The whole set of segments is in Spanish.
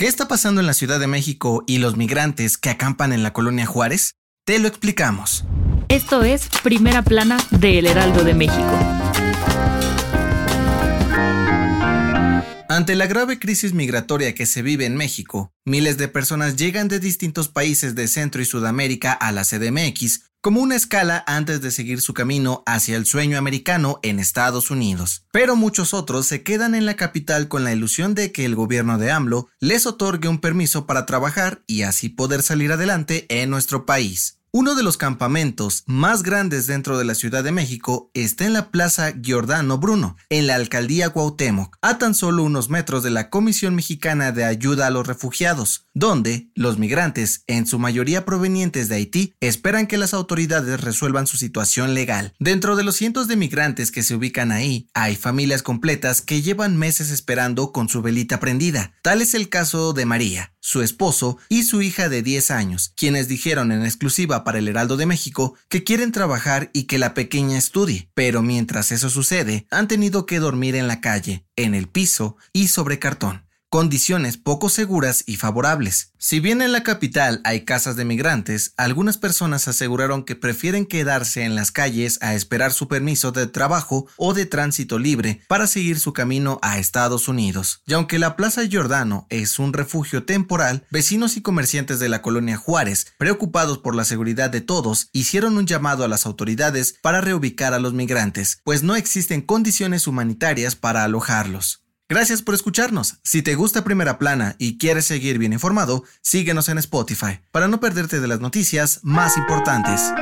¿Qué está pasando en la Ciudad de México y los migrantes que acampan en la colonia Juárez? Te lo explicamos. Esto es Primera Plana de El Heraldo de México. Ante la grave crisis migratoria que se vive en México, miles de personas llegan de distintos países de Centro y Sudamérica a la CDMX como una escala antes de seguir su camino hacia el sueño americano en Estados Unidos. Pero muchos otros se quedan en la capital con la ilusión de que el gobierno de AMLO les otorgue un permiso para trabajar y así poder salir adelante en nuestro país. Uno de los campamentos más grandes dentro de la Ciudad de México está en la Plaza Giordano Bruno, en la alcaldía Cuauhtémoc, a tan solo unos metros de la Comisión Mexicana de Ayuda a los Refugiados, donde los migrantes, en su mayoría provenientes de Haití, esperan que las autoridades resuelvan su situación legal. Dentro de los cientos de migrantes que se ubican ahí, hay familias completas que llevan meses esperando con su velita prendida. Tal es el caso de María, su esposo y su hija de 10 años, quienes dijeron en exclusiva para el Heraldo de México que quieren trabajar y que la pequeña estudie, pero mientras eso sucede, han tenido que dormir en la calle, en el piso y sobre cartón condiciones poco seguras y favorables. Si bien en la capital hay casas de migrantes, algunas personas aseguraron que prefieren quedarse en las calles a esperar su permiso de trabajo o de tránsito libre para seguir su camino a Estados Unidos. Y aunque la Plaza Giordano es un refugio temporal, vecinos y comerciantes de la colonia Juárez, preocupados por la seguridad de todos, hicieron un llamado a las autoridades para reubicar a los migrantes, pues no existen condiciones humanitarias para alojarlos. Gracias por escucharnos. Si te gusta Primera Plana y quieres seguir bien informado, síguenos en Spotify para no perderte de las noticias más importantes.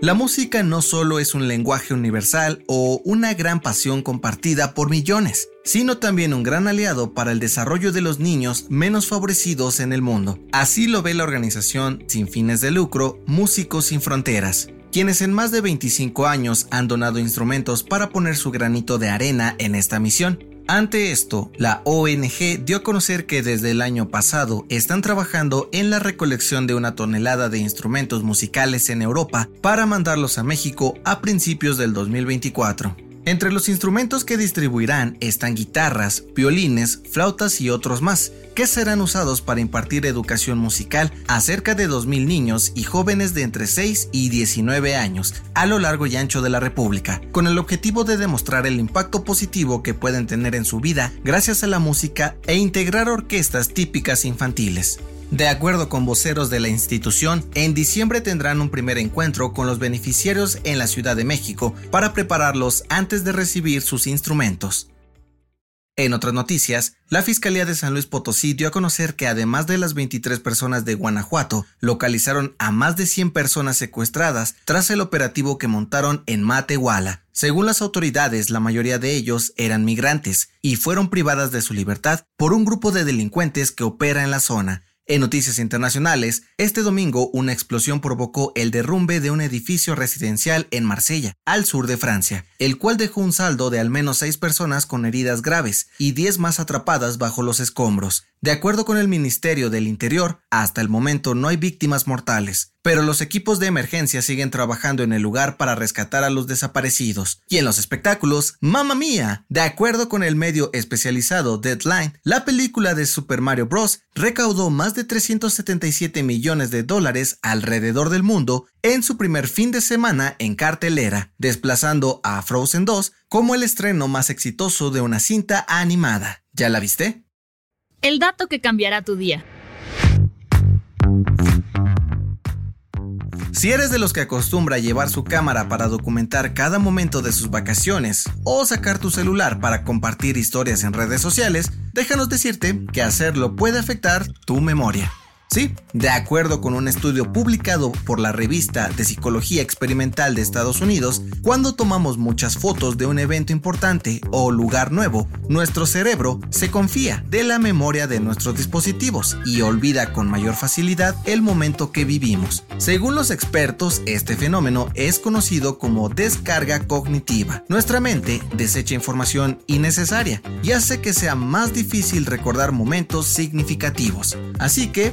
La música no solo es un lenguaje universal o una gran pasión compartida por millones, sino también un gran aliado para el desarrollo de los niños menos favorecidos en el mundo. Así lo ve la organización sin fines de lucro Músicos sin Fronteras quienes en más de 25 años han donado instrumentos para poner su granito de arena en esta misión. Ante esto, la ONG dio a conocer que desde el año pasado están trabajando en la recolección de una tonelada de instrumentos musicales en Europa para mandarlos a México a principios del 2024. Entre los instrumentos que distribuirán están guitarras, violines, flautas y otros más, que serán usados para impartir educación musical a cerca de 2.000 niños y jóvenes de entre 6 y 19 años a lo largo y ancho de la República, con el objetivo de demostrar el impacto positivo que pueden tener en su vida gracias a la música e integrar orquestas típicas infantiles. De acuerdo con voceros de la institución, en diciembre tendrán un primer encuentro con los beneficiarios en la Ciudad de México para prepararlos antes de recibir sus instrumentos. En otras noticias, la Fiscalía de San Luis Potosí dio a conocer que además de las 23 personas de Guanajuato, localizaron a más de 100 personas secuestradas tras el operativo que montaron en Matehuala. Según las autoridades, la mayoría de ellos eran migrantes y fueron privadas de su libertad por un grupo de delincuentes que opera en la zona. En noticias internacionales, este domingo una explosión provocó el derrumbe de un edificio residencial en Marsella, al sur de Francia, el cual dejó un saldo de al menos seis personas con heridas graves y diez más atrapadas bajo los escombros. De acuerdo con el Ministerio del Interior, hasta el momento no hay víctimas mortales, pero los equipos de emergencia siguen trabajando en el lugar para rescatar a los desaparecidos. Y en los espectáculos, ¡Mamma mía! De acuerdo con el medio especializado Deadline, la película de Super Mario Bros. recaudó más de 377 millones de dólares alrededor del mundo en su primer fin de semana en cartelera, desplazando a Frozen 2 como el estreno más exitoso de una cinta animada. ¿Ya la viste? El dato que cambiará tu día. Si eres de los que acostumbra llevar su cámara para documentar cada momento de sus vacaciones o sacar tu celular para compartir historias en redes sociales, déjanos decirte que hacerlo puede afectar tu memoria. Sí, de acuerdo con un estudio publicado por la revista de Psicología Experimental de Estados Unidos, cuando tomamos muchas fotos de un evento importante o lugar nuevo, nuestro cerebro se confía de la memoria de nuestros dispositivos y olvida con mayor facilidad el momento que vivimos. Según los expertos, este fenómeno es conocido como descarga cognitiva. Nuestra mente desecha información innecesaria y hace que sea más difícil recordar momentos significativos. Así que,